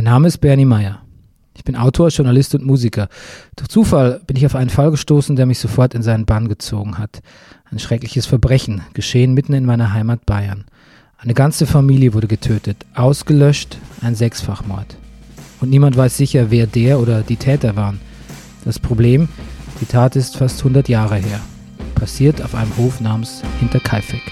Mein Name ist Bernie Meyer. Ich bin Autor, Journalist und Musiker. Durch Zufall bin ich auf einen Fall gestoßen, der mich sofort in seinen Bann gezogen hat. Ein schreckliches Verbrechen, geschehen mitten in meiner Heimat Bayern. Eine ganze Familie wurde getötet, ausgelöscht, ein Sechsfachmord. Und niemand weiß sicher, wer der oder die Täter waren. Das Problem, die Tat ist fast 100 Jahre her. Passiert auf einem Hof namens Hinterkaifeck.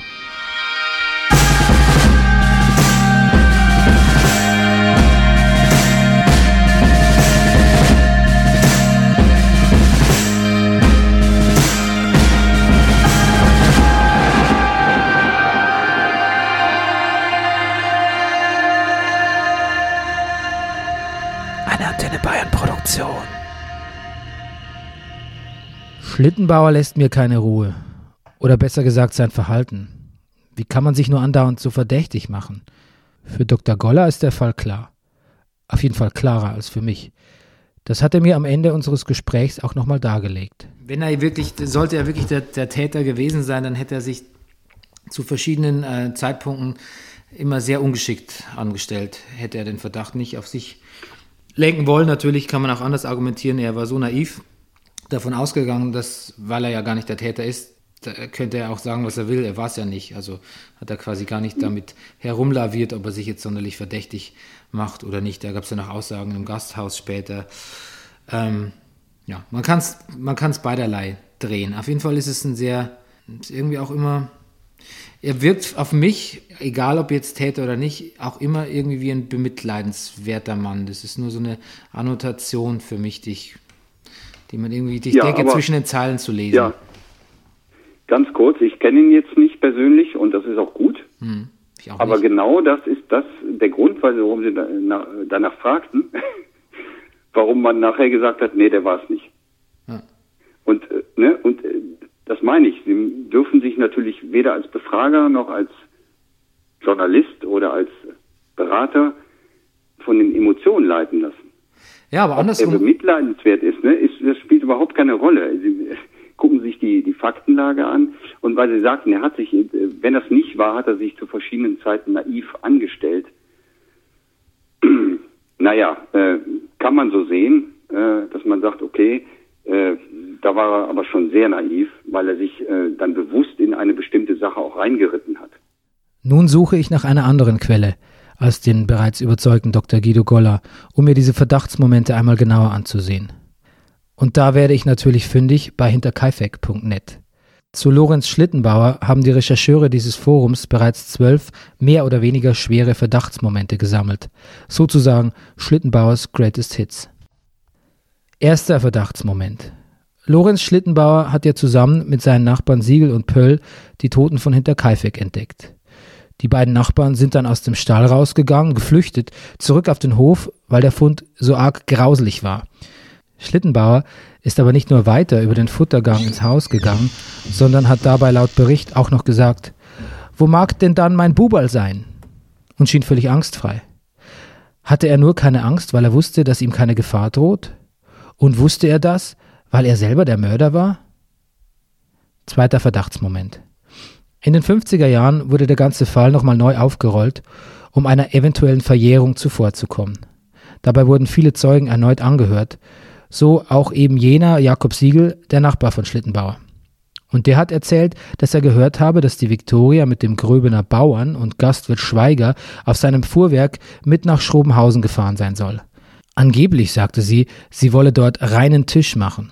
Produktion. Schlittenbauer lässt mir keine Ruhe. Oder besser gesagt sein Verhalten. Wie kann man sich nur andauernd so verdächtig machen? Für Dr. Goller ist der Fall klar. Auf jeden Fall klarer als für mich. Das hat er mir am Ende unseres Gesprächs auch nochmal dargelegt. Wenn er wirklich, sollte er wirklich der, der, Täter gewesen sein, dann hätte er sich zu verschiedenen äh, Zeitpunkten immer sehr ungeschickt angestellt. Hätte er den Verdacht nicht auf sich lenken wollen. Natürlich kann man auch anders argumentieren. Er war so naiv davon ausgegangen, dass, weil er ja gar nicht der Täter ist, könnte er auch sagen, was er will. Er war es ja nicht. Also hat er quasi gar nicht damit herumlaviert, ob er sich jetzt sonderlich verdächtig macht oder nicht. Da gab es ja noch Aussagen im Gasthaus später. Ähm, ja, man kann es man kann's beiderlei drehen. Auf jeden Fall ist es ein sehr, irgendwie auch immer er wirkt auf mich, egal ob jetzt Täter oder nicht, auch immer irgendwie wie ein bemitleidenswerter Mann. Das ist nur so eine Annotation für mich, die, ich, die man irgendwie, die ich ja, denke, aber, zwischen den Zeilen zu lesen. Ja, ganz kurz, ich kenne ihn jetzt nicht persönlich und das ist auch gut. Hm, auch aber nicht. genau das ist das der Grund, warum Sie danach fragten, warum man nachher gesagt hat, nee, der war es nicht. Ja. Und, äh, ne, und äh, das meine ich. Sie dürfen sich natürlich weder als Befrager noch als Journalist oder als Berater von den Emotionen leiten lassen. Ja, aber andersrum. Ob er bemitleidenswert ist, ne, ist, das spielt überhaupt keine Rolle. Sie gucken sich die, die Faktenlage an und weil Sie sagten, er hat sich, wenn das nicht war, hat er sich zu verschiedenen Zeiten naiv angestellt. naja, äh, kann man so sehen, äh, dass man sagt, okay, äh, da war er aber schon sehr naiv, weil er sich äh, dann bewusst in eine bestimmte Sache auch reingeritten hat. Nun suche ich nach einer anderen Quelle als den bereits überzeugten Dr. Guido Goller, um mir diese Verdachtsmomente einmal genauer anzusehen. Und da werde ich natürlich fündig bei hinterkaifeck.net. Zu Lorenz Schlittenbauer haben die Rechercheure dieses Forums bereits zwölf mehr oder weniger schwere Verdachtsmomente gesammelt, sozusagen Schlittenbauers Greatest Hits. Erster Verdachtsmoment. Lorenz Schlittenbauer hat ja zusammen mit seinen Nachbarn Siegel und Pöll die Toten von Hinterkaifeck entdeckt. Die beiden Nachbarn sind dann aus dem Stall rausgegangen, geflüchtet, zurück auf den Hof, weil der Fund so arg grauselig war. Schlittenbauer ist aber nicht nur weiter über den Futtergang ins Haus gegangen, sondern hat dabei laut Bericht auch noch gesagt, wo mag denn dann mein Buberl sein? Und schien völlig angstfrei. Hatte er nur keine Angst, weil er wusste, dass ihm keine Gefahr droht? Und wusste er das, weil er selber der Mörder war? Zweiter Verdachtsmoment. In den 50er Jahren wurde der ganze Fall nochmal neu aufgerollt, um einer eventuellen Verjährung zuvorzukommen. Dabei wurden viele Zeugen erneut angehört, so auch eben jener Jakob Siegel, der Nachbar von Schlittenbauer. Und der hat erzählt, dass er gehört habe, dass die Viktoria mit dem Gröbener Bauern und Gastwirt Schweiger auf seinem Fuhrwerk mit nach Schrobenhausen gefahren sein soll. Angeblich sagte sie, sie wolle dort reinen Tisch machen.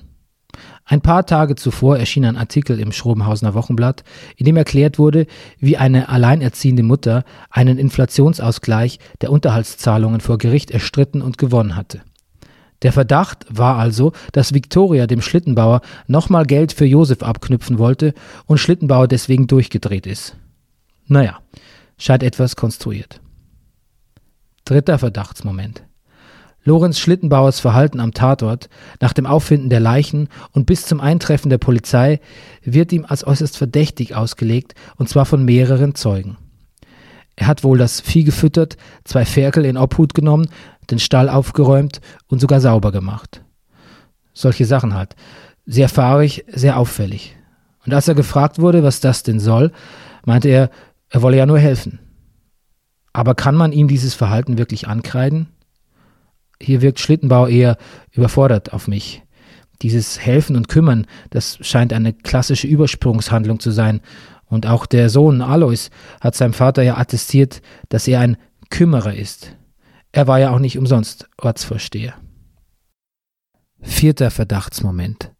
Ein paar Tage zuvor erschien ein Artikel im Schrobenhausener Wochenblatt, in dem erklärt wurde, wie eine alleinerziehende Mutter einen Inflationsausgleich der Unterhaltszahlungen vor Gericht erstritten und gewonnen hatte. Der Verdacht war also, dass Viktoria dem Schlittenbauer nochmal Geld für Josef abknüpfen wollte und Schlittenbauer deswegen durchgedreht ist. Naja, scheint etwas konstruiert. Dritter Verdachtsmoment. Lorenz Schlittenbauers Verhalten am Tatort, nach dem Auffinden der Leichen und bis zum Eintreffen der Polizei wird ihm als äußerst verdächtig ausgelegt, und zwar von mehreren Zeugen. Er hat wohl das Vieh gefüttert, zwei Ferkel in Obhut genommen, den Stall aufgeräumt und sogar sauber gemacht. Solche Sachen halt. Sehr fahrig, sehr auffällig. Und als er gefragt wurde, was das denn soll, meinte er, er wolle ja nur helfen. Aber kann man ihm dieses Verhalten wirklich ankreiden? Hier wirkt Schlittenbau eher überfordert auf mich. Dieses Helfen und Kümmern, das scheint eine klassische Übersprungshandlung zu sein. Und auch der Sohn Alois hat seinem Vater ja attestiert, dass er ein Kümmerer ist. Er war ja auch nicht umsonst Ortsvorsteher. Vierter Verdachtsmoment.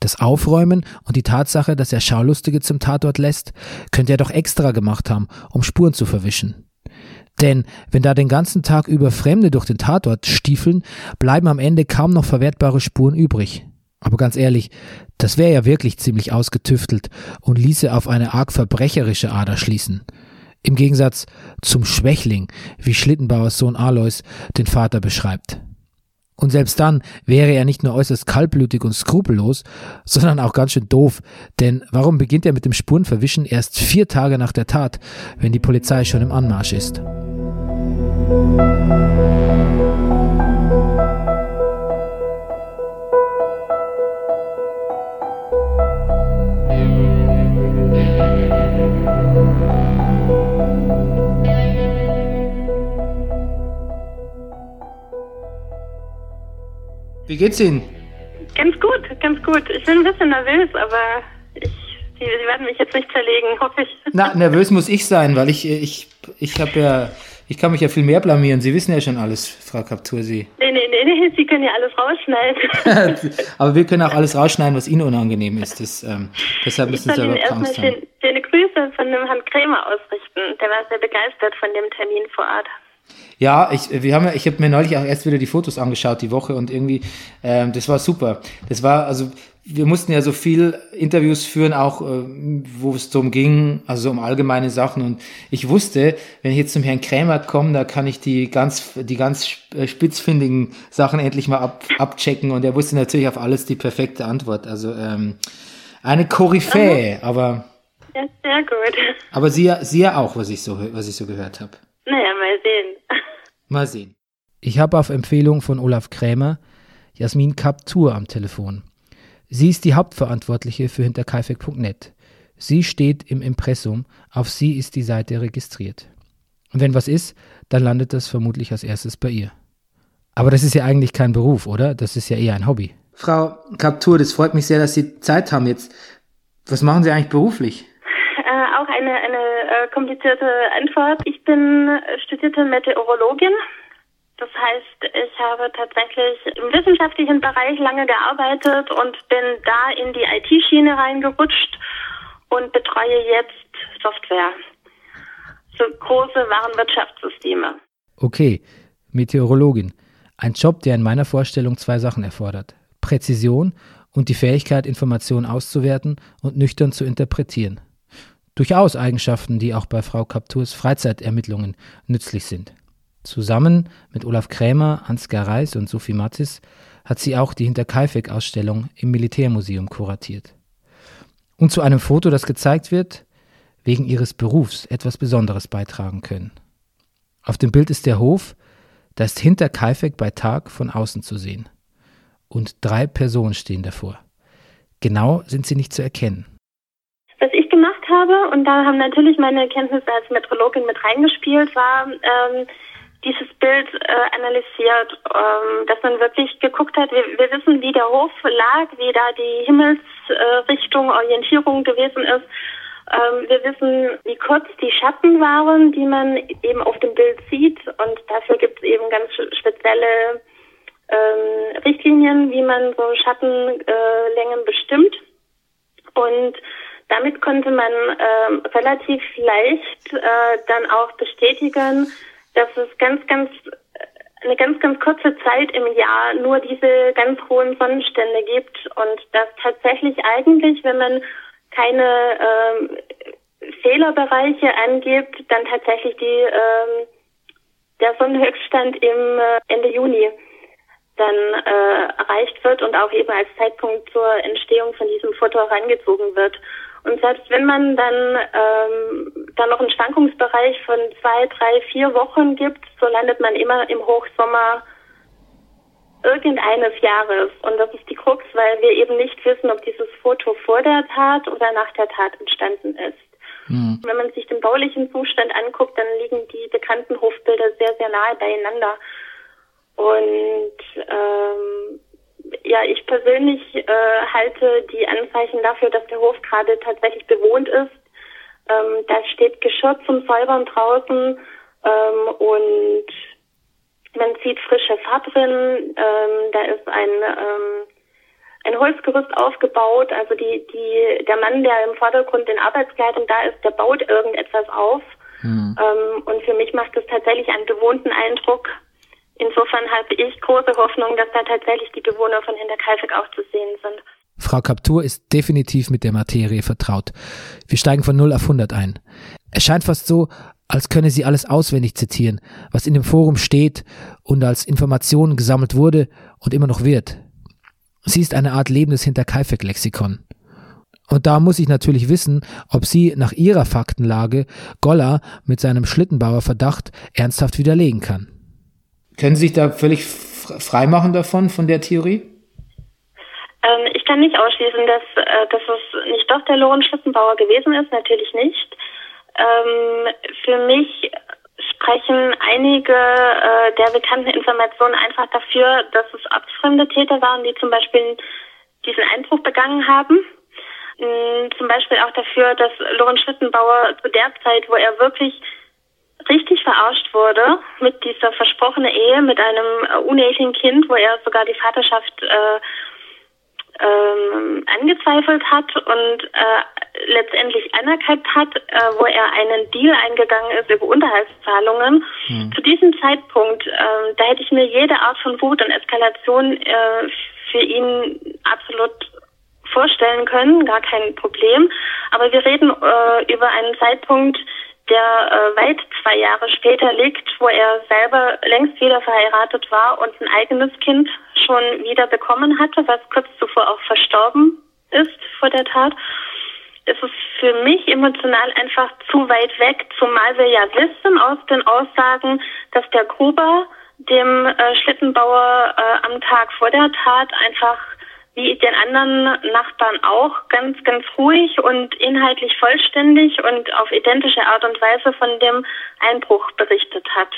Das Aufräumen und die Tatsache, dass er Schaulustige zum Tatort lässt, könnte er doch extra gemacht haben, um Spuren zu verwischen. Denn wenn da den ganzen Tag über Fremde durch den Tatort stiefeln, bleiben am Ende kaum noch verwertbare Spuren übrig. Aber ganz ehrlich, das wäre ja wirklich ziemlich ausgetüftelt und ließe auf eine arg verbrecherische Ader schließen. Im Gegensatz zum Schwächling, wie Schlittenbauers Sohn Alois den Vater beschreibt. Und selbst dann wäre er nicht nur äußerst kaltblütig und skrupellos, sondern auch ganz schön doof. Denn warum beginnt er mit dem Spurenverwischen erst vier Tage nach der Tat, wenn die Polizei schon im Anmarsch ist? Wie geht's Ihnen? Ganz gut, ganz gut. Ich bin ein bisschen nervös, aber ich, Sie, Sie werden mich jetzt nicht zerlegen, hoffe ich. Na, nervös muss ich sein, weil ich, ich, ich habe ja, ich kann mich ja viel mehr blamieren. Sie wissen ja schon alles, Frau Kaptursi. Nee, nee, nee, nee, Sie können ja alles rausschneiden. aber wir können auch alles rausschneiden, was Ihnen unangenehm ist. Das, ähm, deshalb müssen Sie aber Angst haben. Schön, schöne Grüße von dem Herrn Krämer ausrichten. Der war sehr begeistert von dem Termin vor Ort. Ja, ich, wir haben, ich habe mir neulich auch erst wieder die Fotos angeschaut die Woche und irgendwie, ähm, das war super. Das war, also wir mussten ja so viel Interviews führen, auch äh, wo es darum ging, also um allgemeine Sachen. Und ich wusste, wenn ich jetzt zum Herrn Krämer komme, da kann ich die ganz, die ganz äh, spitzfindigen Sachen endlich mal ab, abchecken. Und er wusste natürlich auf alles die perfekte Antwort. Also ähm, eine Koryphäe, aber. Ja, sehr gut. Aber sie, sie ja auch, was ich so, was ich so gehört habe. Naja, mal sehen. Mal sehen. Ich habe auf Empfehlung von Olaf Krämer Jasmin Kaptur am Telefon. Sie ist die Hauptverantwortliche für hinterkaifeck.net. Sie steht im Impressum, auf sie ist die Seite registriert. Und wenn was ist, dann landet das vermutlich als erstes bei ihr. Aber das ist ja eigentlich kein Beruf, oder? Das ist ja eher ein Hobby. Frau Kaptur, das freut mich sehr, dass Sie Zeit haben jetzt. Was machen Sie eigentlich beruflich? Auch eine, eine äh, komplizierte Antwort. Ich bin studierte Meteorologin. Das heißt, ich habe tatsächlich im wissenschaftlichen Bereich lange gearbeitet und bin da in die IT-Schiene reingerutscht und betreue jetzt Software. So große Warenwirtschaftssysteme. Okay, Meteorologin. Ein Job, der in meiner Vorstellung zwei Sachen erfordert. Präzision und die Fähigkeit, Informationen auszuwerten und nüchtern zu interpretieren. Durchaus Eigenschaften, die auch bei Frau Kapturs Freizeitermittlungen nützlich sind. Zusammen mit Olaf Krämer, Ansgar Reis und Sophie Mattis hat sie auch die Hinterkaifeck-Ausstellung im Militärmuseum kuratiert. Und zu einem Foto, das gezeigt wird, wegen ihres Berufs etwas Besonderes beitragen können. Auf dem Bild ist der Hof, da ist hinter Kaifeck bei Tag von außen zu sehen. Und drei Personen stehen davor. Genau sind sie nicht zu erkennen habe, und da haben natürlich meine Kenntnisse als Metrologin mit reingespielt, war ähm, dieses Bild äh, analysiert, ähm, dass man wirklich geguckt hat, wir, wir, wissen, wie der Hof lag, wie da die Himmelsrichtung, äh, Orientierung gewesen ist. Ähm, wir wissen, wie kurz die Schatten waren, die man eben auf dem Bild sieht. Und dafür gibt es eben ganz spezielle ähm, Richtlinien, wie man so Schattenlängen äh, bestimmt. Und damit konnte man äh, relativ leicht äh, dann auch bestätigen, dass es ganz, ganz äh, eine ganz, ganz kurze Zeit im Jahr nur diese ganz hohen Sonnenstände gibt und dass tatsächlich eigentlich, wenn man keine ähm, Fehlerbereiche angibt, dann tatsächlich die ähm, der Sonnenhöchststand im äh, Ende Juni dann äh, erreicht wird und auch eben als Zeitpunkt zur Entstehung von diesem Foto herangezogen wird. Und selbst wenn man dann ähm, dann noch einen Schwankungsbereich von zwei, drei, vier Wochen gibt, so landet man immer im Hochsommer irgendeines Jahres. Und das ist die Krux, weil wir eben nicht wissen, ob dieses Foto vor der Tat oder nach der Tat entstanden ist. Mhm. Wenn man sich den baulichen Zustand anguckt, dann liegen die bekannten Hofbilder sehr, sehr nahe beieinander. Und ähm, ja, ich persönlich äh, halte die Anzeichen dafür, dass der Hof gerade tatsächlich bewohnt ist. Ähm, da steht Geschirr zum Säubern draußen ähm, und man sieht frische Fahrt drin. Ähm, da ist ein ähm, ein Holzgerüst aufgebaut. Also die, die, der Mann, der im Vordergrund in Arbeitskleidung da ist, der baut irgendetwas auf. Mhm. Ähm, und für mich macht es tatsächlich einen bewohnten Eindruck. Insofern habe ich große Hoffnung, dass da tatsächlich die Bewohner von Hinterkaifeck auch zu sehen sind. Frau Kaptur ist definitiv mit der Materie vertraut. Wir steigen von 0 auf 100 ein. Es scheint fast so, als könne sie alles auswendig zitieren, was in dem Forum steht und als Information gesammelt wurde und immer noch wird. Sie ist eine Art lebendes Hinterkaifeck-Lexikon. Und da muss ich natürlich wissen, ob sie nach ihrer Faktenlage Golla mit seinem Schlittenbauer-Verdacht ernsthaft widerlegen kann. Können Sie sich da völlig freimachen davon, von der Theorie? Ähm, ich kann nicht ausschließen, dass, äh, dass es nicht doch der Lorenz Schlittenbauer gewesen ist, natürlich nicht. Ähm, für mich sprechen einige äh, der bekannten Informationen einfach dafür, dass es ortsfremde Täter waren, die zum Beispiel diesen Einbruch begangen haben. Ähm, zum Beispiel auch dafür, dass Lorenz Schlittenbauer zu der Zeit, wo er wirklich richtig verarscht wurde mit dieser versprochenen Ehe mit einem äh, unehelichen Kind, wo er sogar die Vaterschaft äh, ähm, angezweifelt hat und äh, letztendlich anerkannt hat, äh, wo er einen Deal eingegangen ist über Unterhaltszahlungen. Mhm. Zu diesem Zeitpunkt, äh, da hätte ich mir jede Art von Wut und Eskalation äh, für ihn absolut vorstellen können, gar kein Problem. Aber wir reden äh, über einen Zeitpunkt, der äh, weit zwei Jahre später liegt, wo er selber längst wieder verheiratet war und ein eigenes Kind schon wieder bekommen hatte, was kurz zuvor auch verstorben ist vor der Tat. Es ist für mich emotional einfach zu weit weg, zumal wir ja wissen aus den Aussagen, dass der Gruber dem äh, Schlittenbauer äh, am Tag vor der Tat einfach wie den anderen Nachbarn auch ganz, ganz ruhig und inhaltlich vollständig und auf identische Art und Weise von dem Einbruch berichtet hat.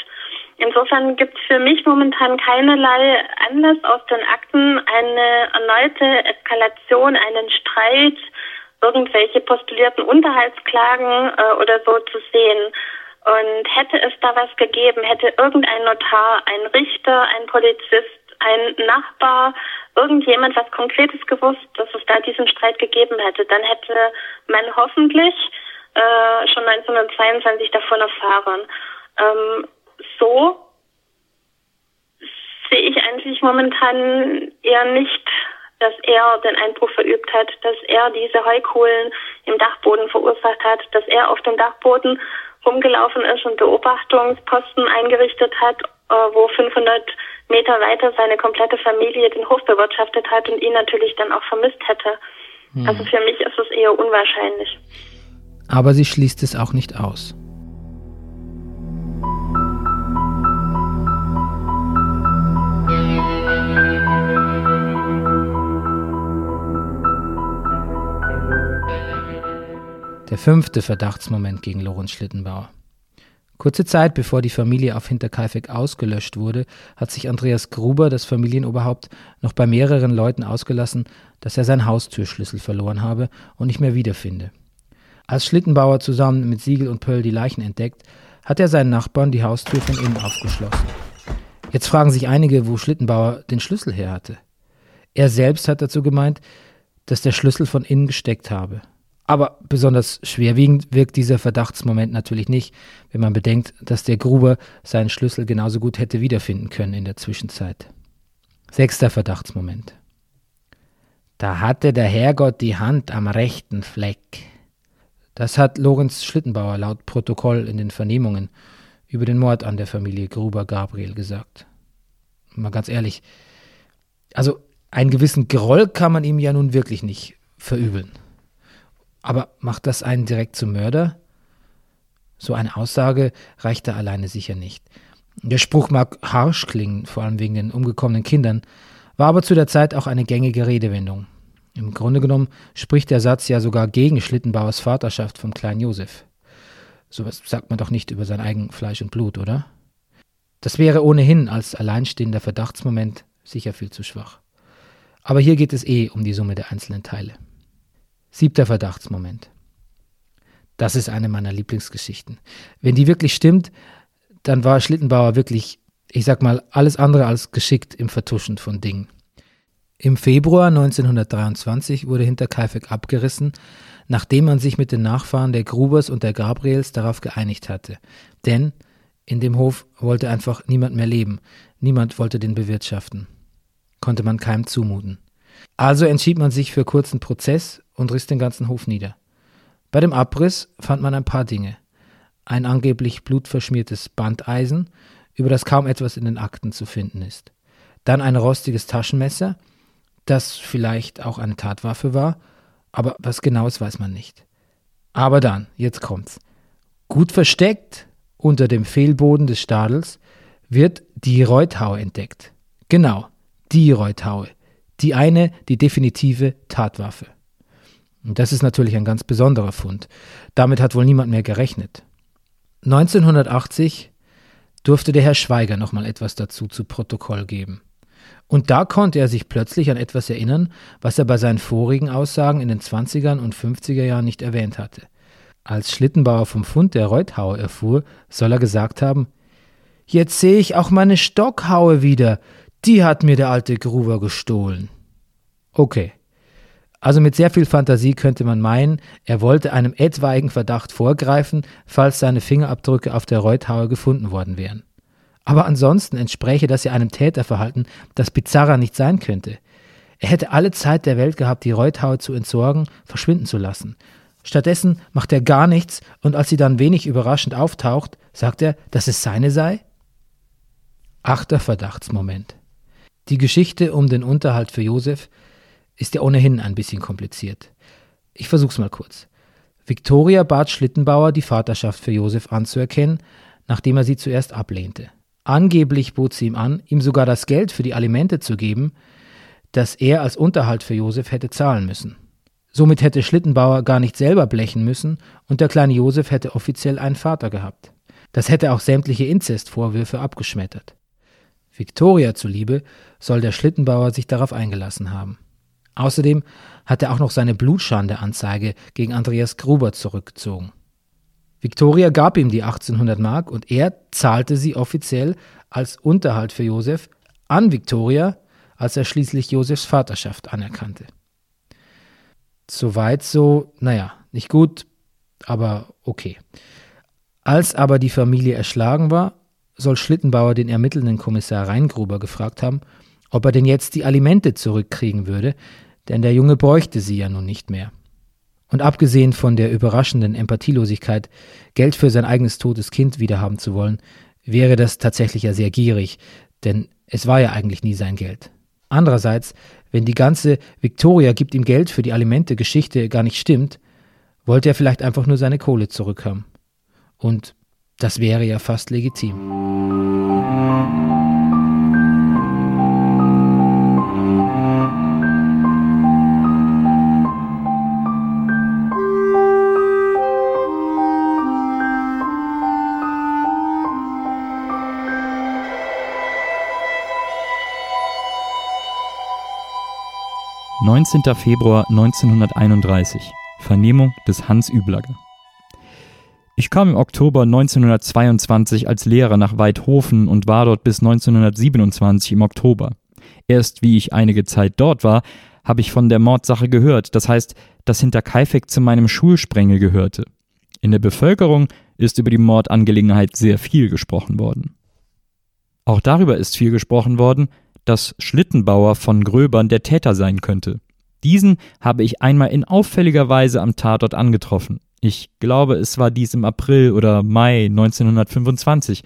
Insofern gibt es für mich momentan keinerlei Anlass aus den Akten, eine erneute Eskalation, einen Streit, irgendwelche postulierten Unterhaltsklagen äh, oder so zu sehen. Und hätte es da was gegeben, hätte irgendein Notar, ein Richter, ein Polizist, ein Nachbar, irgendjemand was Konkretes gewusst, dass es da diesen Streit gegeben hätte, dann hätte man hoffentlich äh, schon 1922 davon erfahren. Ähm, so sehe ich eigentlich momentan eher nicht, dass er den Einbruch verübt hat, dass er diese Heukohlen im Dachboden verursacht hat, dass er auf dem Dachboden rumgelaufen ist und Beobachtungsposten eingerichtet hat, äh, wo 500 Meter weiter seine komplette Familie den Hof bewirtschaftet hat und ihn natürlich dann auch vermisst hätte. Hm. Also für mich ist es eher unwahrscheinlich. Aber sie schließt es auch nicht aus. Der fünfte Verdachtsmoment gegen Lorenz Schlittenbauer. Kurze Zeit bevor die Familie auf Hinterkaifeck ausgelöscht wurde, hat sich Andreas Gruber, das Familienoberhaupt, noch bei mehreren Leuten ausgelassen, dass er seinen Haustürschlüssel verloren habe und nicht mehr wiederfinde. Als Schlittenbauer zusammen mit Siegel und Pöll die Leichen entdeckt, hat er seinen Nachbarn die Haustür von innen aufgeschlossen. Jetzt fragen sich einige, wo Schlittenbauer den Schlüssel her hatte. Er selbst hat dazu gemeint, dass der Schlüssel von innen gesteckt habe. Aber besonders schwerwiegend wirkt dieser Verdachtsmoment natürlich nicht, wenn man bedenkt, dass der Gruber seinen Schlüssel genauso gut hätte wiederfinden können in der Zwischenzeit. Sechster Verdachtsmoment. Da hatte der Herrgott die Hand am rechten Fleck. Das hat Lorenz Schlittenbauer laut Protokoll in den Vernehmungen über den Mord an der Familie Gruber Gabriel gesagt. Mal ganz ehrlich, also einen gewissen Groll kann man ihm ja nun wirklich nicht verübeln. Aber macht das einen direkt zum Mörder? So eine Aussage reicht da alleine sicher nicht. Der Spruch mag harsch klingen, vor allem wegen den umgekommenen Kindern, war aber zu der Zeit auch eine gängige Redewendung. Im Grunde genommen spricht der Satz ja sogar gegen Schlittenbauers Vaterschaft vom kleinen Josef. Sowas sagt man doch nicht über sein eigen Fleisch und Blut, oder? Das wäre ohnehin als alleinstehender Verdachtsmoment sicher viel zu schwach. Aber hier geht es eh um die Summe der einzelnen Teile. Siebter Verdachtsmoment. Das ist eine meiner Lieblingsgeschichten. Wenn die wirklich stimmt, dann war Schlittenbauer wirklich, ich sag mal, alles andere als geschickt im Vertuschen von Dingen. Im Februar 1923 wurde Hinterkaifeck abgerissen, nachdem man sich mit den Nachfahren der Grubers und der Gabriels darauf geeinigt hatte. Denn in dem Hof wollte einfach niemand mehr leben, niemand wollte den bewirtschaften. Konnte man keinem zumuten. Also entschied man sich für kurzen Prozess und riss den ganzen Hof nieder. Bei dem Abriss fand man ein paar Dinge. Ein angeblich blutverschmiertes Bandeisen, über das kaum etwas in den Akten zu finden ist. Dann ein rostiges Taschenmesser, das vielleicht auch eine Tatwaffe war, aber was genaues weiß man nicht. Aber dann, jetzt kommt's. Gut versteckt unter dem Fehlboden des Stadels wird die Reuthaue entdeckt. Genau, die Reuthaue. Die eine, die definitive Tatwaffe. Und das ist natürlich ein ganz besonderer Fund. Damit hat wohl niemand mehr gerechnet. 1980 durfte der Herr Schweiger noch mal etwas dazu zu Protokoll geben. Und da konnte er sich plötzlich an etwas erinnern, was er bei seinen vorigen Aussagen in den 20er und 50er Jahren nicht erwähnt hatte. Als Schlittenbauer vom Fund der Reuthaue erfuhr, soll er gesagt haben: Jetzt sehe ich auch meine Stockhaue wieder. Die hat mir der alte Gruber gestohlen. Okay, also mit sehr viel Fantasie könnte man meinen, er wollte einem etwaigen Verdacht vorgreifen, falls seine Fingerabdrücke auf der Reuthaue gefunden worden wären. Aber ansonsten entspräche das ja einem Täterverhalten, das bizarrer nicht sein könnte. Er hätte alle Zeit der Welt gehabt, die Reuthaue zu entsorgen, verschwinden zu lassen. Stattdessen macht er gar nichts und als sie dann wenig überraschend auftaucht, sagt er, dass es seine sei? Achter Verdachtsmoment. Die Geschichte um den Unterhalt für Josef ist ja ohnehin ein bisschen kompliziert. Ich versuch's mal kurz. Victoria bat Schlittenbauer, die Vaterschaft für Josef anzuerkennen, nachdem er sie zuerst ablehnte. Angeblich bot sie ihm an, ihm sogar das Geld für die Alimente zu geben, das er als Unterhalt für Josef hätte zahlen müssen. Somit hätte Schlittenbauer gar nicht selber blechen müssen und der kleine Josef hätte offiziell einen Vater gehabt. Das hätte auch sämtliche Inzestvorwürfe abgeschmettert. Victoria zuliebe soll der Schlittenbauer sich darauf eingelassen haben. Außerdem hat er auch noch seine Blutschande-Anzeige gegen Andreas Gruber zurückgezogen. Victoria gab ihm die 1800 Mark und er zahlte sie offiziell als Unterhalt für Josef an Victoria, als er schließlich Josefs Vaterschaft anerkannte. Soweit so, naja, nicht gut, aber okay. Als aber die Familie erschlagen war, soll Schlittenbauer den ermittelnden Kommissar Reingruber gefragt haben, ob er denn jetzt die Alimente zurückkriegen würde, denn der Junge bräuchte sie ja nun nicht mehr. Und abgesehen von der überraschenden Empathielosigkeit, Geld für sein eigenes totes Kind wiederhaben zu wollen, wäre das tatsächlich ja sehr gierig, denn es war ja eigentlich nie sein Geld. Andererseits, wenn die ganze Victoria gibt ihm Geld für die Alimente Geschichte gar nicht stimmt, wollte er vielleicht einfach nur seine Kohle zurückhaben. Und das wäre ja fast legitim. 19. Februar 1931 Vernehmung des Hans Üblager Ich kam im Oktober 1922 als Lehrer nach Weidhofen und war dort bis 1927 im Oktober. Erst wie ich einige Zeit dort war, habe ich von der Mordsache gehört, das heißt, dass Hinterkaifeck zu meinem Schulsprengel gehörte. In der Bevölkerung ist über die Mordangelegenheit sehr viel gesprochen worden. Auch darüber ist viel gesprochen worden, dass Schlittenbauer von Gröbern der Täter sein könnte. Diesen habe ich einmal in auffälliger Weise am Tatort angetroffen. Ich glaube, es war dies im April oder Mai 1925.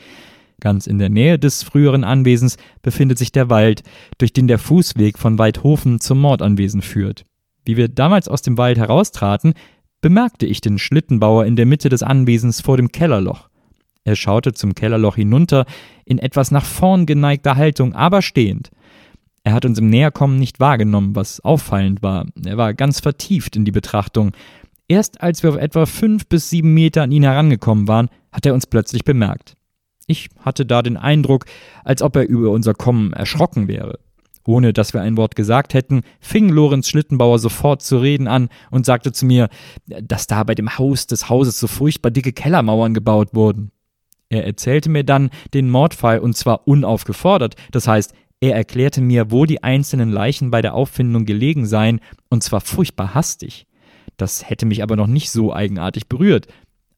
Ganz in der Nähe des früheren Anwesens befindet sich der Wald, durch den der Fußweg von Weidhofen zum Mordanwesen führt. Wie wir damals aus dem Wald heraustraten, bemerkte ich den Schlittenbauer in der Mitte des Anwesens vor dem Kellerloch. Er schaute zum Kellerloch hinunter, in etwas nach vorn geneigter Haltung, aber stehend. Er hat uns im Näherkommen nicht wahrgenommen, was auffallend war. Er war ganz vertieft in die Betrachtung. Erst als wir auf etwa fünf bis sieben Meter an ihn herangekommen waren, hat er uns plötzlich bemerkt. Ich hatte da den Eindruck, als ob er über unser Kommen erschrocken wäre. Ohne dass wir ein Wort gesagt hätten, fing Lorenz Schlittenbauer sofort zu reden an und sagte zu mir, dass da bei dem Haus des Hauses so furchtbar dicke Kellermauern gebaut wurden. Er erzählte mir dann den Mordfall und zwar unaufgefordert, das heißt, er erklärte mir, wo die einzelnen Leichen bei der Auffindung gelegen seien, und zwar furchtbar hastig. Das hätte mich aber noch nicht so eigenartig berührt.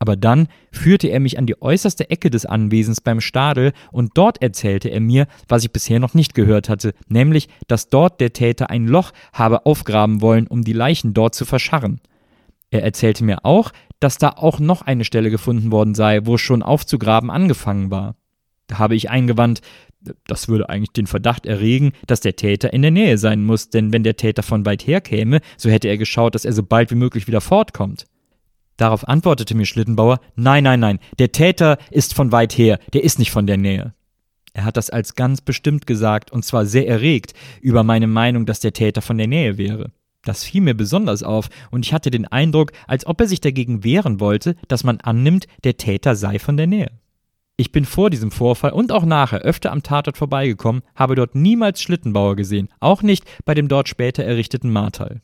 Aber dann führte er mich an die äußerste Ecke des Anwesens beim Stadel und dort erzählte er mir, was ich bisher noch nicht gehört hatte, nämlich, dass dort der Täter ein Loch habe aufgraben wollen, um die Leichen dort zu verscharren. Er erzählte mir auch, dass da auch noch eine Stelle gefunden worden sei, wo schon aufzugraben angefangen war. Da habe ich eingewandt, das würde eigentlich den Verdacht erregen, dass der Täter in der Nähe sein muss, denn wenn der Täter von weit her käme, so hätte er geschaut, dass er so bald wie möglich wieder fortkommt. Darauf antwortete mir Schlittenbauer, nein, nein, nein, der Täter ist von weit her, der ist nicht von der Nähe. Er hat das als ganz bestimmt gesagt, und zwar sehr erregt über meine Meinung, dass der Täter von der Nähe wäre. Das fiel mir besonders auf, und ich hatte den Eindruck, als ob er sich dagegen wehren wollte, dass man annimmt, der Täter sei von der Nähe. Ich bin vor diesem Vorfall und auch nachher öfter am Tatort vorbeigekommen, habe dort niemals Schlittenbauer gesehen, auch nicht bei dem dort später errichteten Martal.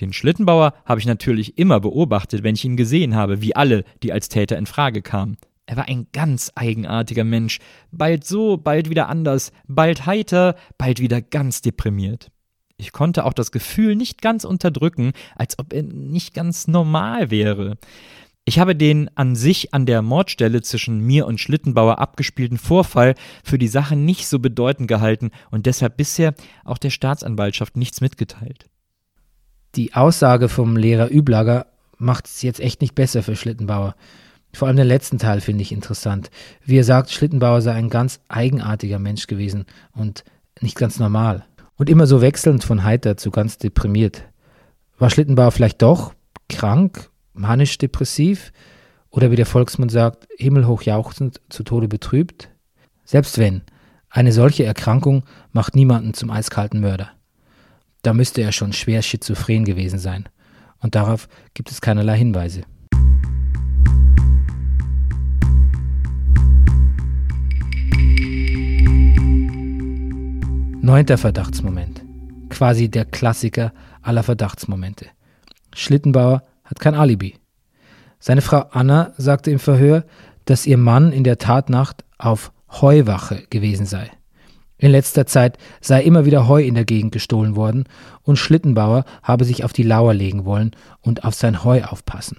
Den Schlittenbauer habe ich natürlich immer beobachtet, wenn ich ihn gesehen habe, wie alle, die als Täter in Frage kamen. Er war ein ganz eigenartiger Mensch, bald so, bald wieder anders, bald heiter, bald wieder ganz deprimiert. Ich konnte auch das Gefühl nicht ganz unterdrücken, als ob er nicht ganz normal wäre. Ich habe den an sich an der Mordstelle zwischen mir und Schlittenbauer abgespielten Vorfall für die Sache nicht so bedeutend gehalten und deshalb bisher auch der Staatsanwaltschaft nichts mitgeteilt. Die Aussage vom Lehrer Üblager macht es jetzt echt nicht besser für Schlittenbauer. Vor allem den letzten Teil finde ich interessant. Wie er sagt, Schlittenbauer sei ein ganz eigenartiger Mensch gewesen und nicht ganz normal. Und immer so wechselnd von heiter zu ganz deprimiert. War Schlittenbauer vielleicht doch krank, manisch-depressiv oder wie der Volksmund sagt, himmelhoch jauchzend, zu Tode betrübt? Selbst wenn, eine solche Erkrankung macht niemanden zum eiskalten Mörder. Da müsste er schon schwer schizophren gewesen sein. Und darauf gibt es keinerlei Hinweise. Neunter Verdachtsmoment. Quasi der Klassiker aller Verdachtsmomente. Schlittenbauer hat kein Alibi. Seine Frau Anna sagte im Verhör, dass ihr Mann in der Tatnacht auf Heuwache gewesen sei. In letzter Zeit sei immer wieder Heu in der Gegend gestohlen worden und Schlittenbauer habe sich auf die Lauer legen wollen und auf sein Heu aufpassen.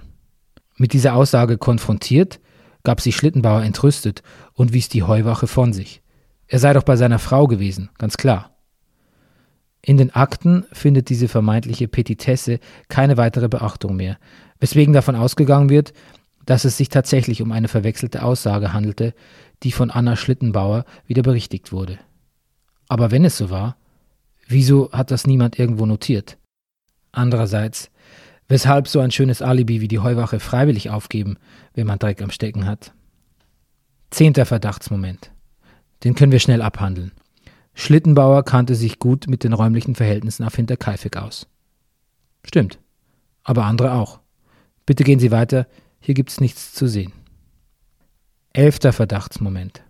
Mit dieser Aussage konfrontiert, gab sich Schlittenbauer entrüstet und wies die Heuwache von sich. Er sei doch bei seiner Frau gewesen, ganz klar. In den Akten findet diese vermeintliche Petitesse keine weitere Beachtung mehr, weswegen davon ausgegangen wird, dass es sich tatsächlich um eine verwechselte Aussage handelte, die von Anna Schlittenbauer wieder berichtigt wurde. Aber wenn es so war, wieso hat das niemand irgendwo notiert? Andererseits, weshalb so ein schönes Alibi wie die Heuwache freiwillig aufgeben, wenn man Dreck am Stecken hat? Zehnter Verdachtsmoment. Den können wir schnell abhandeln. Schlittenbauer kannte sich gut mit den räumlichen Verhältnissen auf Hinterkaifeck aus. Stimmt. Aber andere auch. Bitte gehen Sie weiter, hier gibt es nichts zu sehen. Elfter Verdachtsmoment.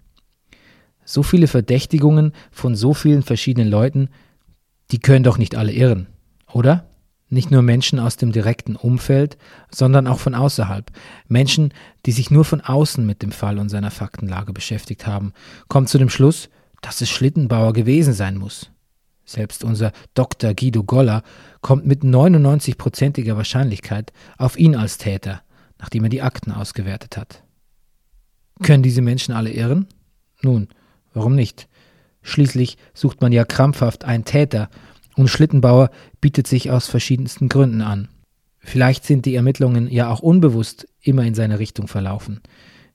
So viele Verdächtigungen von so vielen verschiedenen Leuten, die können doch nicht alle irren, oder? Nicht nur Menschen aus dem direkten Umfeld, sondern auch von außerhalb. Menschen, die sich nur von außen mit dem Fall und seiner Faktenlage beschäftigt haben, kommen zu dem Schluss, dass es Schlittenbauer gewesen sein muss. Selbst unser Dr. Guido Goller kommt mit 99-prozentiger Wahrscheinlichkeit auf ihn als Täter, nachdem er die Akten ausgewertet hat. Können diese Menschen alle irren? Nun, Warum nicht? Schließlich sucht man ja krampfhaft einen Täter und Schlittenbauer bietet sich aus verschiedensten Gründen an. Vielleicht sind die Ermittlungen ja auch unbewusst immer in seine Richtung verlaufen.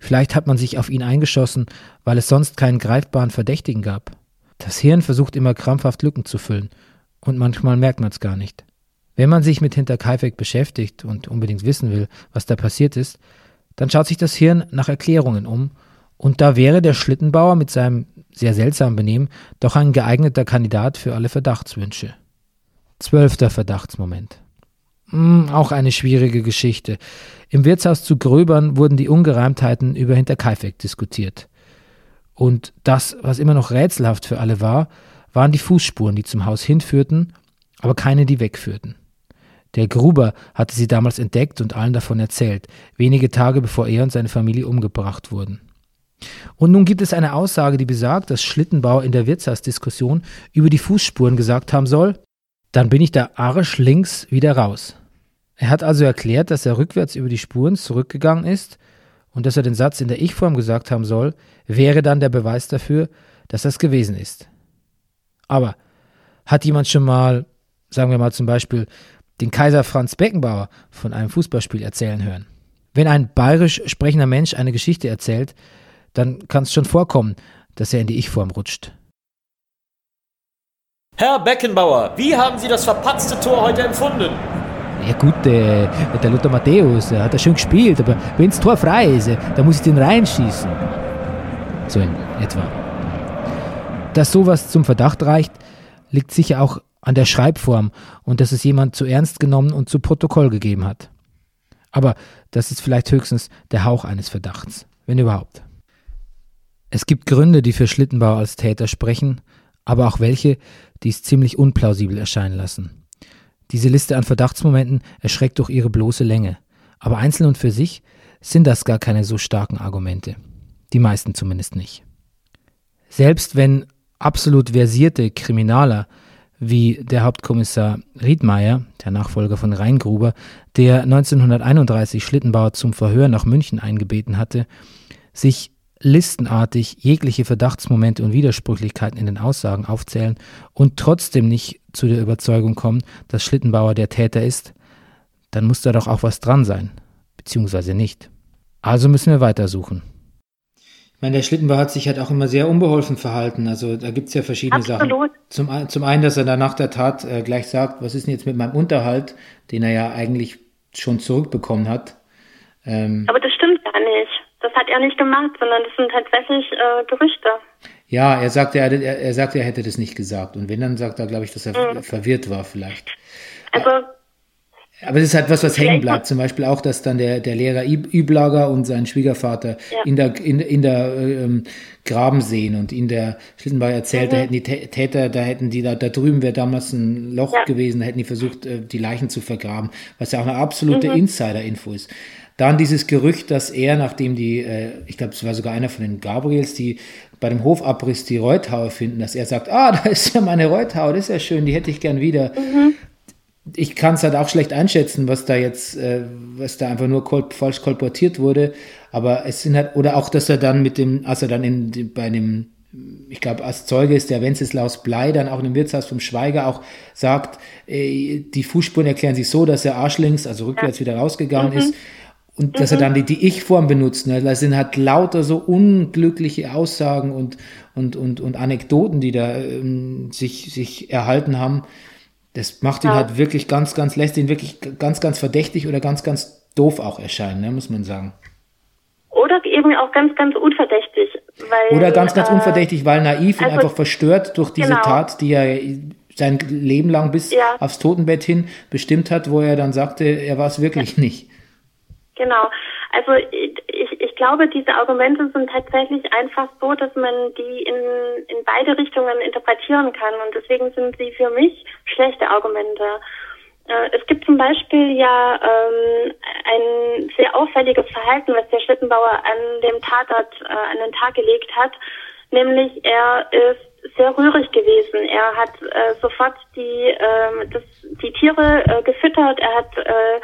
Vielleicht hat man sich auf ihn eingeschossen, weil es sonst keinen greifbaren Verdächtigen gab. Das Hirn versucht immer krampfhaft Lücken zu füllen und manchmal merkt man es gar nicht. Wenn man sich mit Hinterkaifeck beschäftigt und unbedingt wissen will, was da passiert ist, dann schaut sich das Hirn nach Erklärungen um und da wäre der Schlittenbauer mit seinem sehr seltsamen Benehmen doch ein geeigneter Kandidat für alle Verdachtswünsche. Zwölfter Verdachtsmoment. Hm, auch eine schwierige Geschichte. Im Wirtshaus zu Gröbern wurden die Ungereimtheiten über Hinterkaifeck diskutiert. Und das, was immer noch rätselhaft für alle war, waren die Fußspuren, die zum Haus hinführten, aber keine, die wegführten. Der Gruber hatte sie damals entdeckt und allen davon erzählt, wenige Tage bevor er und seine Familie umgebracht wurden. Und nun gibt es eine Aussage, die besagt, dass Schlittenbauer in der Wirtshausdiskussion über die Fußspuren gesagt haben soll, dann bin ich da arsch links wieder raus. Er hat also erklärt, dass er rückwärts über die Spuren zurückgegangen ist und dass er den Satz in der Ich-Form gesagt haben soll, wäre dann der Beweis dafür, dass das gewesen ist. Aber hat jemand schon mal, sagen wir mal zum Beispiel, den Kaiser Franz Beckenbauer von einem Fußballspiel erzählen hören? Wenn ein bayerisch sprechender Mensch eine Geschichte erzählt, dann kann es schon vorkommen, dass er in die Ich-Form rutscht. Herr Beckenbauer, wie haben Sie das verpatzte Tor heute empfunden? Ja gut, äh, der Lothar Matthäus hat er schön gespielt, aber wenn das Tor frei ist, äh, dann muss ich den reinschießen. So in etwa. Dass sowas zum Verdacht reicht, liegt sicher auch an der Schreibform und dass es jemand zu ernst genommen und zu Protokoll gegeben hat. Aber das ist vielleicht höchstens der Hauch eines Verdachts, wenn überhaupt. Es gibt Gründe, die für Schlittenbauer als Täter sprechen, aber auch welche, die es ziemlich unplausibel erscheinen lassen. Diese Liste an Verdachtsmomenten erschreckt durch ihre bloße Länge, aber einzeln und für sich sind das gar keine so starken Argumente. Die meisten zumindest nicht. Selbst wenn absolut versierte Kriminaler wie der Hauptkommissar Riedmeier, der Nachfolger von Reingruber, der 1931 Schlittenbauer zum Verhör nach München eingebeten hatte, sich listenartig jegliche Verdachtsmomente und Widersprüchlichkeiten in den Aussagen aufzählen und trotzdem nicht zu der Überzeugung kommen, dass Schlittenbauer der Täter ist, dann muss da doch auch was dran sein, beziehungsweise nicht. Also müssen wir weitersuchen. Ich meine, der Schlittenbauer hat sich halt auch immer sehr unbeholfen verhalten. Also da gibt es ja verschiedene Absolut. Sachen. Zum, zum einen, dass er dann nach der Tat äh, gleich sagt, was ist denn jetzt mit meinem Unterhalt, den er ja eigentlich schon zurückbekommen hat. Ähm, Aber das stimmt gar nicht. Das hat er nicht gemacht, sondern das sind tatsächlich äh, Gerüchte. Ja, er sagte, er, er, er sagte, er hätte das nicht gesagt. Und wenn, dann sagt er, glaube ich, dass er mhm. verwirrt war vielleicht. Also, aber es ist halt was, was hängen bleibt. Zum Beispiel auch, dass dann der, der Lehrer Üblager und sein Schwiegervater ja. in der, in, in der ähm, Graben sehen und ihn der Schlittenbauer erzählt, mhm. da hätten die Täter, da hätten die, da, da drüben wäre damals ein Loch ja. gewesen, da hätten die versucht, äh, die Leichen zu vergraben, was ja auch eine absolute mhm. Insider-Info ist. Dann dieses Gerücht, dass er, nachdem die, äh, ich glaube, es war sogar einer von den Gabriels, die bei dem Hofabriss die Reuthaue finden, dass er sagt, ah, da ist ja meine Reuthaue, das ist ja schön, die hätte ich gern wieder. Mhm. Ich kann es halt auch schlecht einschätzen, was da jetzt, äh, was da einfach nur kolp falsch kolportiert wurde. Aber es sind halt, oder auch, dass er dann mit dem, als er dann in, bei dem ich glaube, als Zeuge ist der Wenceslaus Blei dann auch in dem Wirtshaus vom Schweiger auch sagt, äh, die Fußspuren erklären sich so, dass er arschlinks, also rückwärts wieder rausgegangen mhm. ist. Und dass mhm. er dann die, die Ich-Form benutzt. Ne? Das sind halt lauter so unglückliche Aussagen und, und, und, und Anekdoten, die da ähm, sich, sich erhalten haben. Das macht ihn ja. halt wirklich ganz, ganz, lässt ihn wirklich ganz, ganz verdächtig oder ganz, ganz doof auch erscheinen, ne? muss man sagen. Oder eben auch ganz, ganz unverdächtig. Weil, oder ganz, ganz äh, unverdächtig, weil naiv also, und einfach verstört durch diese genau. Tat, die er sein Leben lang bis ja. aufs Totenbett hin bestimmt hat, wo er dann sagte, er war es wirklich nicht. Genau. Also ich, ich glaube, diese Argumente sind tatsächlich einfach so, dass man die in, in beide Richtungen interpretieren kann. Und deswegen sind sie für mich schlechte Argumente. Äh, es gibt zum Beispiel ja ähm, ein sehr auffälliges Verhalten, was der Schlittenbauer an dem Tatort äh, an den Tag gelegt hat. Nämlich er ist sehr rührig gewesen. Er hat äh, sofort die, äh, das, die Tiere äh, gefüttert. Er hat äh,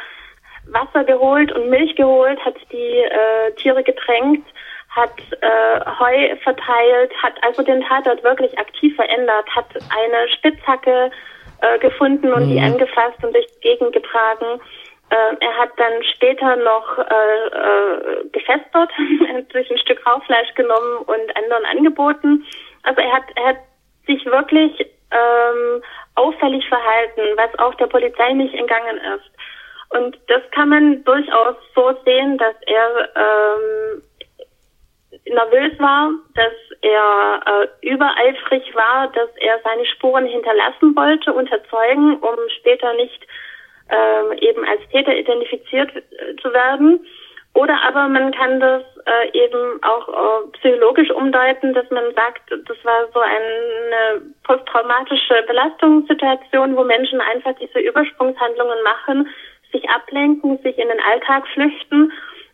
Wasser geholt und Milch geholt, hat die äh, Tiere getränkt, hat äh, Heu verteilt, hat also den Tatort wirklich aktiv verändert, hat eine Spitzhacke äh, gefunden und mhm. die angefasst und durch die Gegend getragen. Äh, er hat dann später noch äh, äh, gefestert, durch ein Stück Raufleisch genommen und anderen angeboten. Also er hat, er hat sich wirklich ähm, auffällig verhalten, was auch der Polizei nicht entgangen ist. Und das kann man durchaus so sehen, dass er ähm, nervös war, dass er äh, übereifrig war, dass er seine Spuren hinterlassen wollte unter Zeugen, um später nicht ähm, eben als Täter identifiziert äh, zu werden. Oder aber man kann das äh, eben auch äh, psychologisch umdeuten, dass man sagt, das war so eine posttraumatische Belastungssituation, wo Menschen einfach diese Übersprungshandlungen machen, sich ablenken, sich in den Alltag flüchten,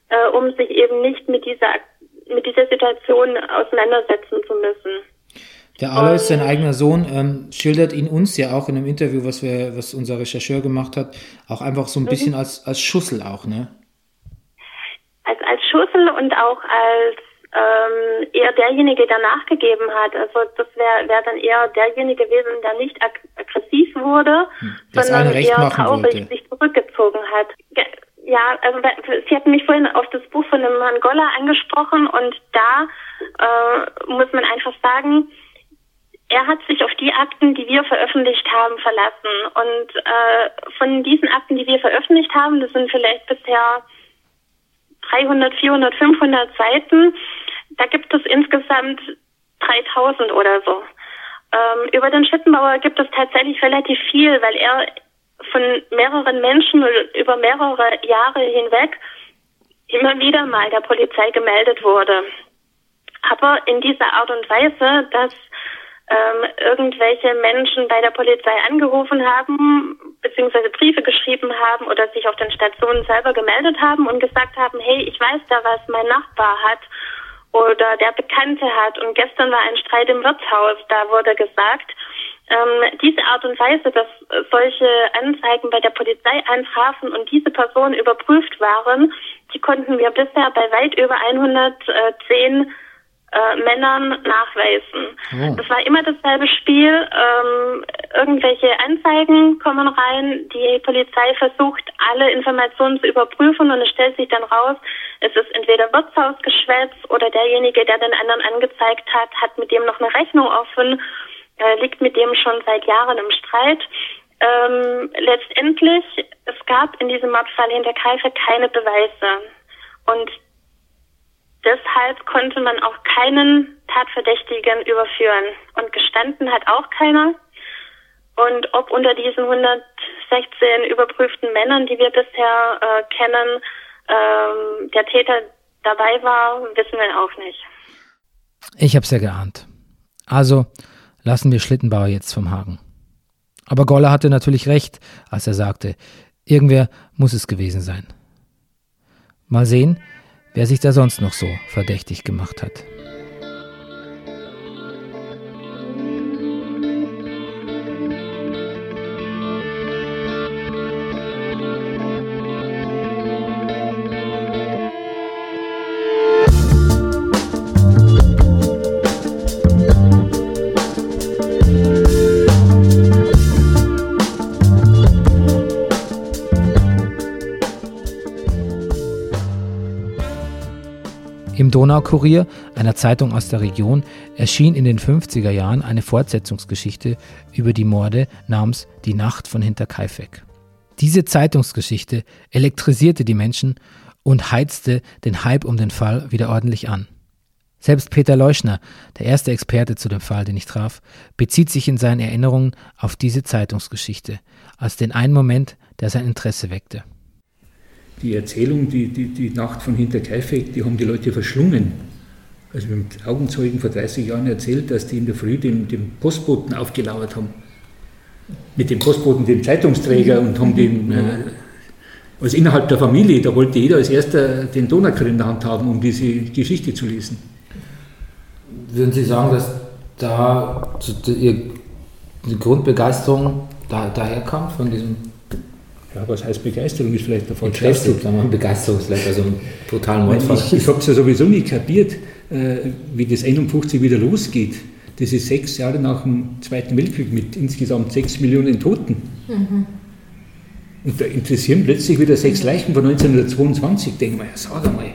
äh, um sich eben nicht mit dieser mit dieser Situation auseinandersetzen zu müssen. Der Alois, sein eigener Sohn, ähm, schildert ihn uns ja auch in einem Interview, was wir, was unser Rechercheur gemacht hat, auch einfach so ein bisschen mhm. als, als Schussel auch, ne? Als, als Schussel und auch als ähm, eher derjenige, der nachgegeben hat. Also das wäre wär dann eher derjenige gewesen, der nicht ag aggressiv wurde, hm. sondern eher traurig wollte. sich zurückgezogen hat. Ja, also Sie hatten mich vorhin auf das Buch von dem Mangola angesprochen und da äh, muss man einfach sagen, er hat sich auf die Akten, die wir veröffentlicht haben, verlassen. Und äh, von diesen Akten, die wir veröffentlicht haben, das sind vielleicht bisher 300, 400, 500 Seiten, da gibt es insgesamt 3000 oder so. Ähm, über den Schittenbauer gibt es tatsächlich relativ viel, weil er von mehreren Menschen über mehrere Jahre hinweg immer wieder mal der Polizei gemeldet wurde. Aber in dieser Art und Weise, dass ähm, irgendwelche Menschen bei der Polizei angerufen haben, beziehungsweise Briefe geschrieben haben oder sich auf den Stationen selber gemeldet haben und gesagt haben, hey, ich weiß da, was mein Nachbar hat oder der Bekannte hat. Und gestern war ein Streit im Wirtshaus, da wurde gesagt, ähm, diese Art und Weise, dass solche Anzeigen bei der Polizei eintrafen und diese Personen überprüft waren, die konnten wir bisher bei weit über 110 äh, Männern nachweisen. Oh. Das war immer dasselbe Spiel. Ähm, irgendwelche Anzeigen kommen rein, die Polizei versucht, alle Informationen zu überprüfen und es stellt sich dann raus, es ist entweder Wirtshausgeschwätz oder derjenige, der den anderen angezeigt hat, hat mit dem noch eine Rechnung offen, äh, liegt mit dem schon seit Jahren im Streit. Ähm, letztendlich, es gab in diesem Mordfall hinter Kaife keine Beweise. Und deshalb konnte man auch keinen Tatverdächtigen überführen. Und gestanden hat auch keiner. Und ob unter diesen 116 überprüften Männern, die wir bisher äh, kennen, ähm, der Täter dabei war, wissen wir auch nicht. Ich habe es ja geahnt. Also lassen wir Schlittenbauer jetzt vom Haken. Aber Goller hatte natürlich recht, als er sagte, irgendwer muss es gewesen sein. Mal sehen, wer sich da sonst noch so verdächtig gemacht hat. Donaukurier, einer Zeitung aus der Region, erschien in den 50er Jahren eine Fortsetzungsgeschichte über die Morde namens Die Nacht von Hinterkaifeck. Diese Zeitungsgeschichte elektrisierte die Menschen und heizte den Hype um den Fall wieder ordentlich an. Selbst Peter Leuschner, der erste Experte zu dem Fall, den ich traf, bezieht sich in seinen Erinnerungen auf diese Zeitungsgeschichte als den einen Moment, der sein Interesse weckte die Erzählung, die, die, die Nacht von Hinterkaifeck, die haben die Leute verschlungen. Also haben Augenzeugen vor 30 Jahren erzählt, dass die in der Früh dem, dem Postboten aufgelauert haben. Mit dem Postboten, dem Zeitungsträger und haben den, äh, also innerhalb der Familie, da wollte jeder als erster den Donaukurier in der Hand haben, um diese Geschichte zu lesen. Würden Sie sagen, dass da die Grundbegeisterung da, daher kam von diesem ja, was heißt Begeisterung, ist vielleicht der falsche Ausdruck. Begeisterung ist vielleicht also ein total Mordfall. Ich, ich habe es ja sowieso nie kapiert, äh, wie das 51 wieder losgeht. Das ist sechs Jahre nach dem Zweiten Weltkrieg mit insgesamt sechs Millionen Toten. Mhm. Und da interessieren plötzlich wieder sechs Leichen von 1922. Denken wir, ja, sag einmal.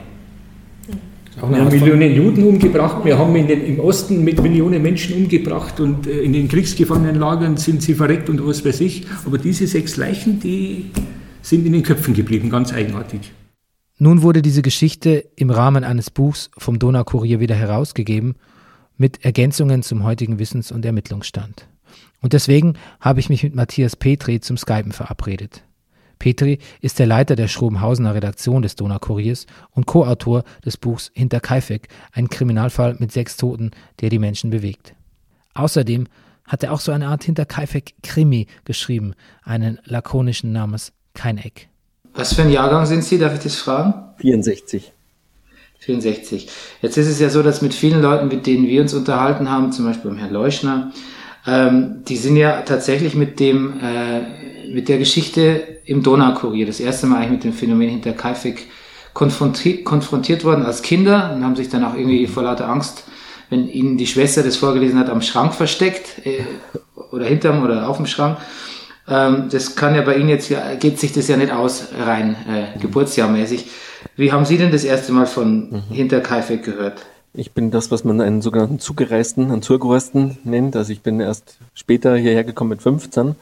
Wir haben Millionen Juden umgebracht, wir haben den, im Osten mit Millionen Menschen umgebracht und äh, in den Kriegsgefangenenlagern sind sie verreckt und was weiß ich. Aber diese sechs Leichen, die sind in den Köpfen geblieben, ganz eigenartig. Nun wurde diese Geschichte im Rahmen eines Buchs vom Donaukurier wieder herausgegeben, mit Ergänzungen zum heutigen Wissens- und Ermittlungsstand. Und deswegen habe ich mich mit Matthias Petri zum Skypen verabredet. Petri ist der Leiter der Schrobenhausener Redaktion des Donaukuriers und Co-Autor des Buchs Hinter Kaifek, ein Kriminalfall mit sechs Toten, der die Menschen bewegt. Außerdem hat er auch so eine Art Hinter Kaifek Krimi geschrieben, einen lakonischen namens Kein Eck. Was für ein Jahrgang sind Sie, darf ich das fragen? 64. 64. Jetzt ist es ja so, dass mit vielen Leuten, mit denen wir uns unterhalten haben, zum Beispiel beim Herrn Leuschner, ähm, die sind ja tatsächlich mit dem, äh, mit der Geschichte im Donaukurier, das erste Mal eigentlich mit dem Phänomen hinter Kaifek konfrontiert, konfrontiert worden als Kinder und haben sich dann auch irgendwie vor lauter Angst, wenn ihnen die Schwester das vorgelesen hat, am Schrank versteckt äh, oder hinterm oder auf dem Schrank. Ähm, das kann ja bei Ihnen jetzt, ja, geht sich das ja nicht aus, rein äh, geburtsjahrmäßig. Wie haben Sie denn das erste Mal von mhm. Hinter Kaifek gehört? Ich bin das, was man einen sogenannten Zugereisten, einen Zugereisten nennt. Also ich bin erst später hierher gekommen mit 15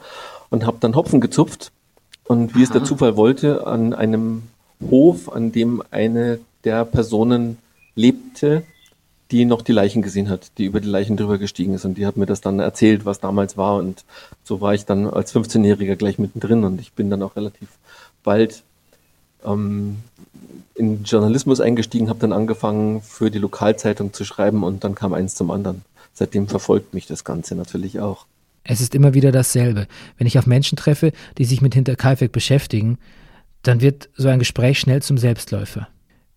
und habe dann Hopfen gezupft. Und wie Aha. es der Zufall wollte, an einem Hof, an dem eine der Personen lebte, die noch die Leichen gesehen hat, die über die Leichen drüber gestiegen ist. Und die hat mir das dann erzählt, was damals war. Und so war ich dann als 15-Jähriger gleich mittendrin. Und ich bin dann auch relativ bald ähm, in Journalismus eingestiegen, habe dann angefangen, für die Lokalzeitung zu schreiben. Und dann kam eins zum anderen. Seitdem verfolgt mich das Ganze natürlich auch. Es ist immer wieder dasselbe. Wenn ich auf Menschen treffe, die sich mit Hinterkaifeck beschäftigen, dann wird so ein Gespräch schnell zum Selbstläufer.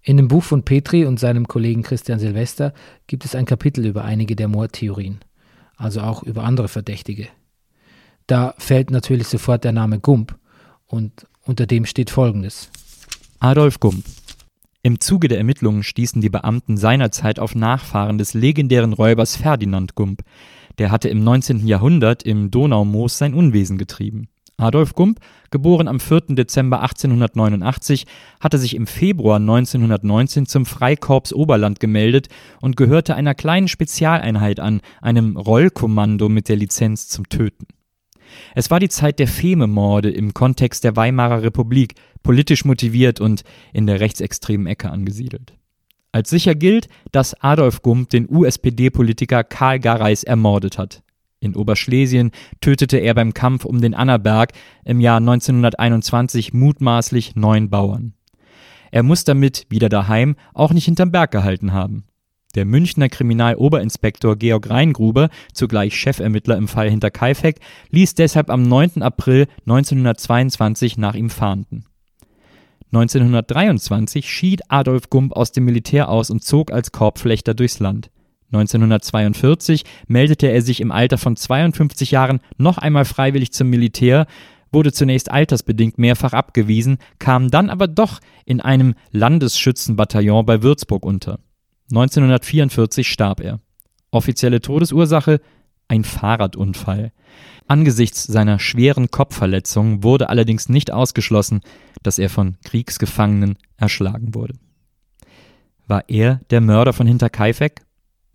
In dem Buch von Petri und seinem Kollegen Christian Silvester gibt es ein Kapitel über einige der Mordtheorien, also auch über andere Verdächtige. Da fällt natürlich sofort der Name Gump und unter dem steht Folgendes. Adolf Gump. Im Zuge der Ermittlungen stießen die Beamten seinerzeit auf Nachfahren des legendären Räubers Ferdinand Gump. Der hatte im 19. Jahrhundert im Donaumoos sein Unwesen getrieben. Adolf Gump, geboren am 4. Dezember 1889, hatte sich im Februar 1919 zum Freikorps Oberland gemeldet und gehörte einer kleinen Spezialeinheit an, einem Rollkommando mit der Lizenz zum Töten. Es war die Zeit der Fememorde im Kontext der Weimarer Republik, politisch motiviert und in der rechtsextremen Ecke angesiedelt. Als sicher gilt, dass Adolf Gump den USPD-Politiker Karl Garreis ermordet hat. In Oberschlesien tötete er beim Kampf um den Annaberg im Jahr 1921 mutmaßlich neun Bauern. Er muss damit, wieder daheim, auch nicht hinterm Berg gehalten haben. Der Münchner Kriminaloberinspektor Georg Reingruber, zugleich Chefermittler im Fall hinter Kaifek, ließ deshalb am 9. April 1922 nach ihm fahnden. 1923 schied Adolf Gump aus dem Militär aus und zog als Korbflechter durchs Land. 1942 meldete er sich im Alter von 52 Jahren noch einmal freiwillig zum Militär, wurde zunächst altersbedingt mehrfach abgewiesen, kam dann aber doch in einem Landesschützenbataillon bei Würzburg unter. 1944 starb er. Offizielle Todesursache ein Fahrradunfall. Angesichts seiner schweren Kopfverletzung wurde allerdings nicht ausgeschlossen, dass er von Kriegsgefangenen erschlagen wurde. War er der Mörder von Hinterkaifeck?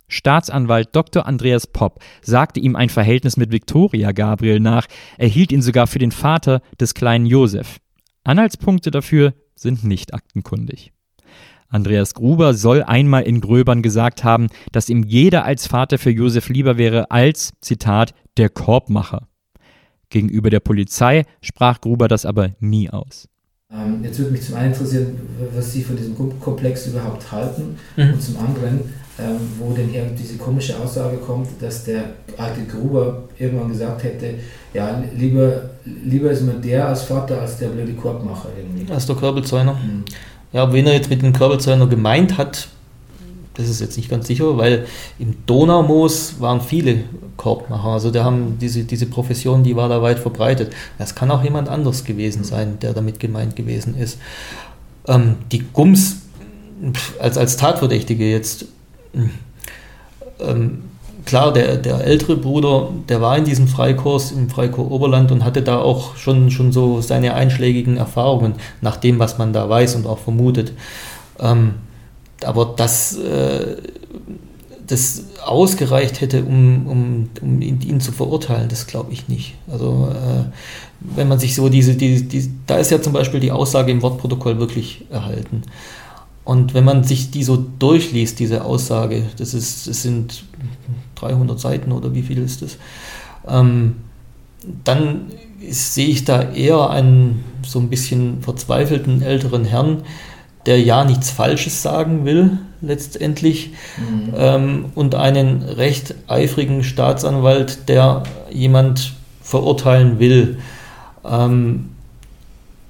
Staatsanwalt Dr. Andreas Popp sagte ihm ein Verhältnis mit Viktoria Gabriel nach, er hielt ihn sogar für den Vater des kleinen Josef. Anhaltspunkte dafür sind nicht aktenkundig. Andreas Gruber soll einmal in Gröbern gesagt haben, dass ihm jeder als Vater für Josef lieber wäre als, Zitat, der Korbmacher. Gegenüber der Polizei sprach Gruber das aber nie aus. Ähm, jetzt würde mich zum einen interessieren, was Sie von diesem Komplex überhaupt halten mhm. und zum anderen, ähm, wo denn hier diese komische Aussage kommt, dass der alte Gruber irgendwann gesagt hätte, ja, lieber, lieber ist mir der als Vater als der blöde Korbmacher irgendwie. Als der Körbelzäuner. Mhm. Ja, wen er jetzt mit dem Körbelzäuner gemeint hat, das ist jetzt nicht ganz sicher, weil im Donaumoos waren viele Korbmacher. Also da haben diese, diese Profession, die war da weit verbreitet. Das kann auch jemand anders gewesen sein, der damit gemeint gewesen ist. Ähm, die Gums als, als Tatverdächtige jetzt, ähm, klar, der, der ältere Bruder, der war in diesem Freikurs im Freikorps Oberland und hatte da auch schon, schon so seine einschlägigen Erfahrungen, nach dem, was man da weiß und auch vermutet. Ähm, aber dass äh, das ausgereicht hätte, um, um, um ihn, ihn zu verurteilen, das glaube ich nicht. Also äh, wenn man sich so diese, die, die, da ist ja zum Beispiel die Aussage im Wortprotokoll wirklich erhalten. Und wenn man sich die so durchliest, diese Aussage, das, ist, das sind 300 Seiten oder wie viel ist das, ähm, dann sehe ich da eher einen so ein bisschen verzweifelten älteren Herrn, der ja nichts Falsches sagen will, letztendlich, mhm. ähm, und einen recht eifrigen Staatsanwalt, der jemand verurteilen will. Ähm,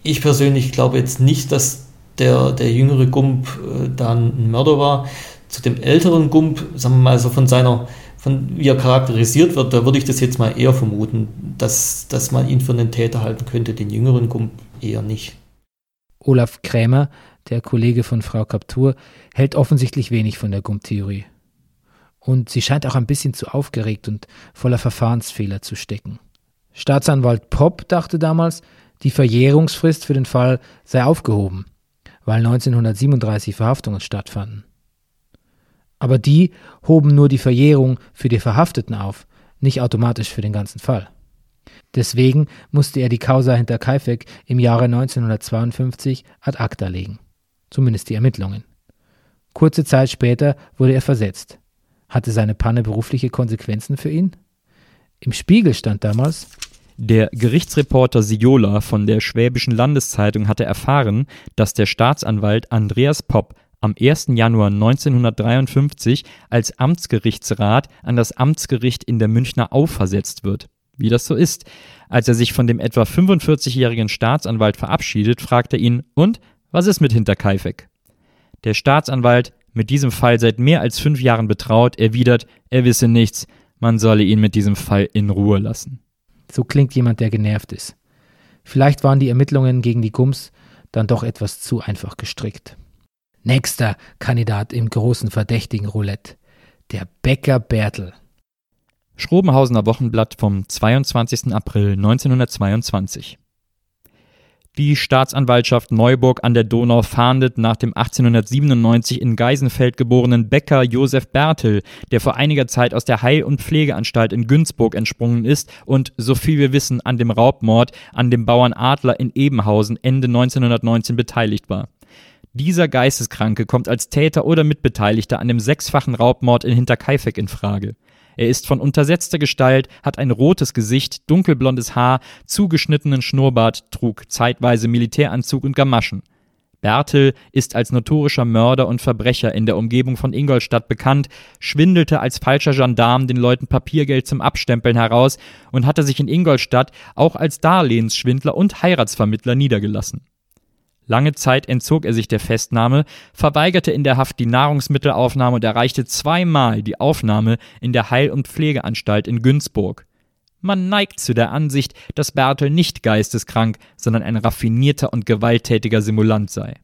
ich persönlich glaube jetzt nicht, dass der, der jüngere Gump äh, dann ein Mörder war. Zu dem älteren Gump, sagen wir mal so von seiner, von wie er charakterisiert wird, da würde ich das jetzt mal eher vermuten, dass, dass man ihn für einen Täter halten könnte, den jüngeren Gump eher nicht. Olaf Krämer, der Kollege von Frau Kaptur, hält offensichtlich wenig von der Gump-Theorie. Und sie scheint auch ein bisschen zu aufgeregt und voller Verfahrensfehler zu stecken. Staatsanwalt Popp dachte damals, die Verjährungsfrist für den Fall sei aufgehoben, weil 1937 Verhaftungen stattfanden. Aber die hoben nur die Verjährung für die Verhafteten auf, nicht automatisch für den ganzen Fall. Deswegen musste er die Causa hinter Kaifek im Jahre 1952 ad acta legen. Zumindest die Ermittlungen. Kurze Zeit später wurde er versetzt. Hatte seine Panne berufliche Konsequenzen für ihn? Im Spiegel stand damals, der Gerichtsreporter Siola von der Schwäbischen Landeszeitung hatte erfahren, dass der Staatsanwalt Andreas Popp am 1. Januar 1953 als Amtsgerichtsrat an das Amtsgericht in der Münchner Au versetzt wird. Wie das so ist. Als er sich von dem etwa 45-jährigen Staatsanwalt verabschiedet, fragt er ihn: Und, was ist mit Hinterkaifeck? Der Staatsanwalt, mit diesem Fall seit mehr als fünf Jahren betraut, erwidert, er wisse nichts, man solle ihn mit diesem Fall in Ruhe lassen. So klingt jemand, der genervt ist. Vielleicht waren die Ermittlungen gegen die Gums dann doch etwas zu einfach gestrickt. Nächster Kandidat im großen verdächtigen Roulette. Der Bäcker Bertel. Schrobenhausener Wochenblatt vom 22. April 1922. Die Staatsanwaltschaft Neuburg an der Donau fahndet nach dem 1897 in Geisenfeld geborenen Bäcker Josef Bertel, der vor einiger Zeit aus der Heil- und Pflegeanstalt in Günzburg entsprungen ist und, so viel wir wissen, an dem Raubmord an dem Bauern Adler in Ebenhausen Ende 1919 beteiligt war. Dieser Geisteskranke kommt als Täter oder Mitbeteiligter an dem sechsfachen Raubmord in Hinterkaifeck in Frage. Er ist von untersetzter Gestalt, hat ein rotes Gesicht, dunkelblondes Haar, zugeschnittenen Schnurrbart, trug zeitweise Militäranzug und Gamaschen. Bertel ist als notorischer Mörder und Verbrecher in der Umgebung von Ingolstadt bekannt, schwindelte als falscher Gendarm den Leuten Papiergeld zum Abstempeln heraus und hatte sich in Ingolstadt auch als Darlehensschwindler und Heiratsvermittler niedergelassen. Lange Zeit entzog er sich der Festnahme, verweigerte in der Haft die Nahrungsmittelaufnahme und erreichte zweimal die Aufnahme in der Heil- und Pflegeanstalt in Günzburg. Man neigt zu der Ansicht, dass Bertel nicht geisteskrank, sondern ein raffinierter und gewalttätiger Simulant sei.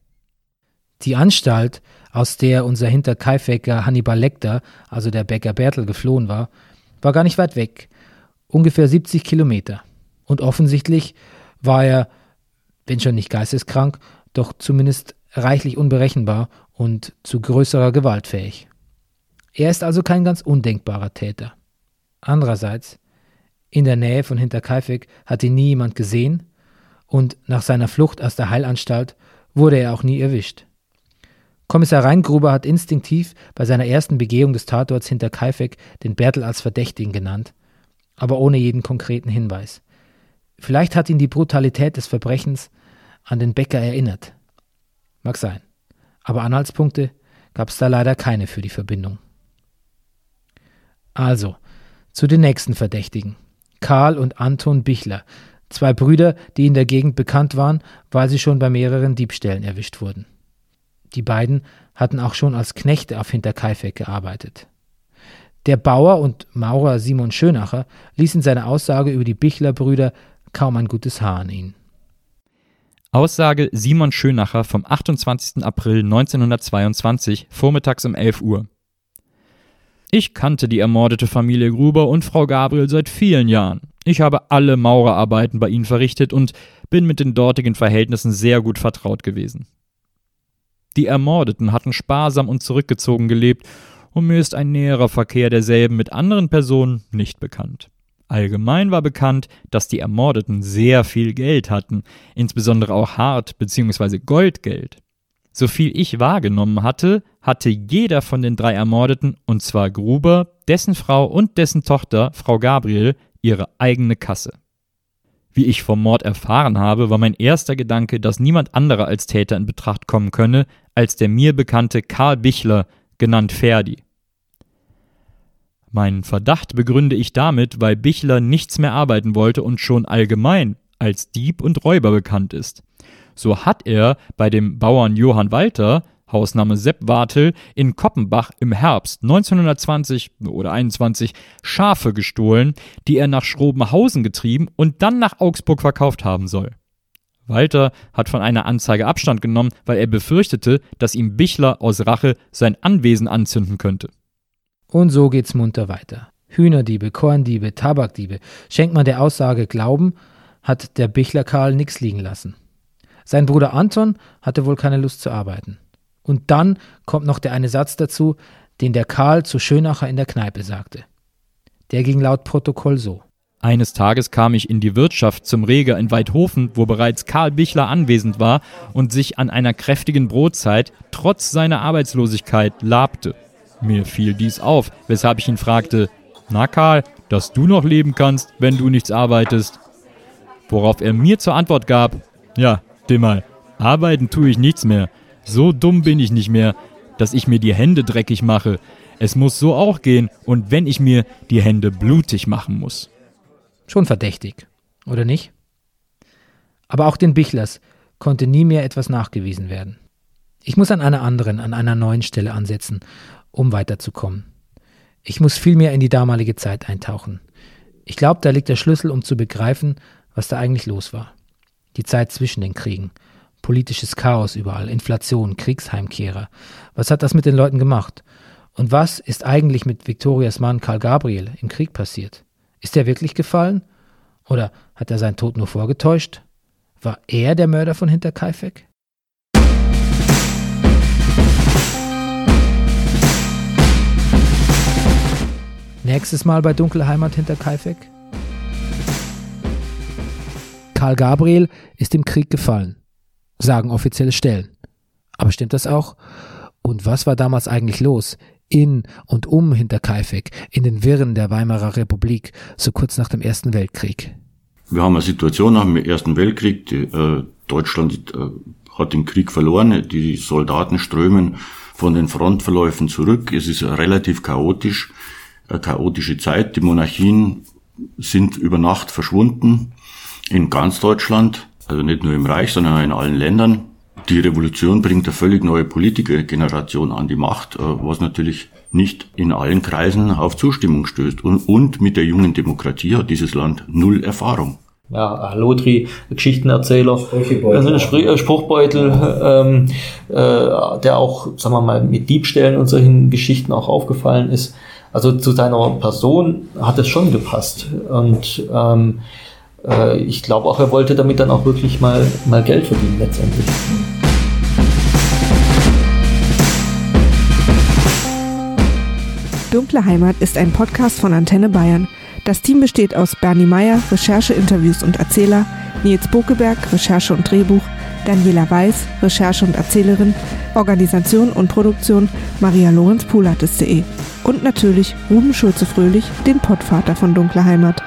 Die Anstalt, aus der unser Hinterkaifecker Hannibal Lecter, also der Bäcker Bertel, geflohen war, war gar nicht weit weg, ungefähr 70 Kilometer. Und offensichtlich war er wenn schon nicht geisteskrank, doch zumindest reichlich unberechenbar und zu größerer Gewalt fähig. Er ist also kein ganz undenkbarer Täter. Andererseits, in der Nähe von Hinterkaifeck hat ihn nie jemand gesehen und nach seiner Flucht aus der Heilanstalt wurde er auch nie erwischt. Kommissar Reingruber hat instinktiv bei seiner ersten Begehung des Tatorts hinter Kaifek den Bertel als Verdächtigen genannt, aber ohne jeden konkreten Hinweis. Vielleicht hat ihn die Brutalität des Verbrechens an den Bäcker erinnert. Mag sein. Aber Anhaltspunkte gab es da leider keine für die Verbindung. Also, zu den nächsten Verdächtigen. Karl und Anton Bichler, zwei Brüder, die in der Gegend bekannt waren, weil sie schon bei mehreren Diebstählen erwischt wurden. Die beiden hatten auch schon als Knechte auf Hinterkaifeck gearbeitet. Der Bauer und Maurer Simon Schönacher ließ in seiner Aussage über die Bichler-Brüder kaum ein gutes Haar an ihnen. Aussage Simon Schönacher vom 28. April 1922, vormittags um 11 Uhr. Ich kannte die ermordete Familie Gruber und Frau Gabriel seit vielen Jahren. Ich habe alle Maurerarbeiten bei ihnen verrichtet und bin mit den dortigen Verhältnissen sehr gut vertraut gewesen. Die Ermordeten hatten sparsam und zurückgezogen gelebt, und mir ist ein näherer Verkehr derselben mit anderen Personen nicht bekannt. Allgemein war bekannt, dass die Ermordeten sehr viel Geld hatten, insbesondere auch Hart- bzw. Goldgeld. So viel ich wahrgenommen hatte, hatte jeder von den drei Ermordeten, und zwar Gruber, dessen Frau und dessen Tochter, Frau Gabriel, ihre eigene Kasse. Wie ich vom Mord erfahren habe, war mein erster Gedanke, dass niemand anderer als Täter in Betracht kommen könne, als der mir bekannte Karl Bichler, genannt Ferdi. Meinen Verdacht begründe ich damit, weil Bichler nichts mehr arbeiten wollte und schon allgemein als Dieb und Räuber bekannt ist. So hat er bei dem Bauern Johann Walter Hausname Sepp Wartel, in Koppenbach im Herbst 1920 oder 21 Schafe gestohlen, die er nach Schrobenhausen getrieben und dann nach Augsburg verkauft haben soll. Walter hat von einer Anzeige Abstand genommen, weil er befürchtete, dass ihm Bichler aus Rache sein Anwesen anzünden könnte. Und so geht's munter weiter. Hühnerdiebe, Korndiebe, Tabakdiebe. Schenkt man der Aussage Glauben, hat der Bichler Karl nichts liegen lassen. Sein Bruder Anton hatte wohl keine Lust zu arbeiten. Und dann kommt noch der eine Satz dazu, den der Karl zu Schönacher in der Kneipe sagte. Der ging laut Protokoll so. Eines Tages kam ich in die Wirtschaft zum Reger in Weidhofen, wo bereits Karl Bichler anwesend war und sich an einer kräftigen Brotzeit trotz seiner Arbeitslosigkeit labte. Mir fiel dies auf, weshalb ich ihn fragte, na Karl, dass du noch leben kannst, wenn du nichts arbeitest? Worauf er mir zur Antwort gab, ja, Dimmal, arbeiten tue ich nichts mehr. So dumm bin ich nicht mehr, dass ich mir die Hände dreckig mache. Es muss so auch gehen, und wenn ich mir die Hände blutig machen muss. Schon verdächtig, oder nicht? Aber auch den Bichlers konnte nie mehr etwas nachgewiesen werden. Ich muss an einer anderen, an einer neuen Stelle ansetzen, um weiterzukommen. Ich muss vielmehr in die damalige Zeit eintauchen. Ich glaube, da liegt der Schlüssel, um zu begreifen, was da eigentlich los war. Die Zeit zwischen den Kriegen, politisches Chaos überall, Inflation, Kriegsheimkehrer. Was hat das mit den Leuten gemacht? Und was ist eigentlich mit Viktorias Mann Karl Gabriel im Krieg passiert? Ist er wirklich gefallen? Oder hat er seinen Tod nur vorgetäuscht? War er der Mörder von Hinterkaifeck? Nächstes Mal bei Dunkle Heimat hinter Kaifek. Karl Gabriel ist im Krieg gefallen sagen offizielle Stellen. Aber stimmt das auch? Und was war damals eigentlich los? In und um Hinterkaifeck, in den Wirren der Weimarer Republik, so kurz nach dem Ersten Weltkrieg. Wir haben eine Situation nach dem Ersten Weltkrieg, die, äh, Deutschland äh, hat den Krieg verloren, die Soldaten strömen von den Frontverläufen zurück, es ist relativ chaotisch, eine chaotische Zeit, die Monarchien sind über Nacht verschwunden in ganz Deutschland. Also nicht nur im Reich, sondern in allen Ländern. Die Revolution bringt eine völlig neue Politikergeneration an die Macht, äh, was natürlich nicht in allen Kreisen auf Zustimmung stößt. Und, und mit der jungen Demokratie hat dieses Land null Erfahrung. Ja, Lotri, Geschichtenerzähler, ein Spruchbeutel, ähm, äh, der auch, sagen wir mal, mit Diebstählen und solchen Geschichten auch aufgefallen ist. Also zu seiner Person hat es schon gepasst. Und ähm, äh, ich glaube auch, er wollte damit dann auch wirklich mal, mal Geld verdienen letztendlich. Dunkle Heimat ist ein Podcast von Antenne Bayern. Das Team besteht aus Bernie Meyer, Recherche, Interviews und Erzähler, Nils Bokeberg, Recherche und Drehbuch, Daniela Weiß, Recherche und Erzählerin, Organisation und Produktion Maria Lorenz Pulates.de und natürlich Ruben Schulze-Fröhlich, den Pottvater von Dunkle Heimat.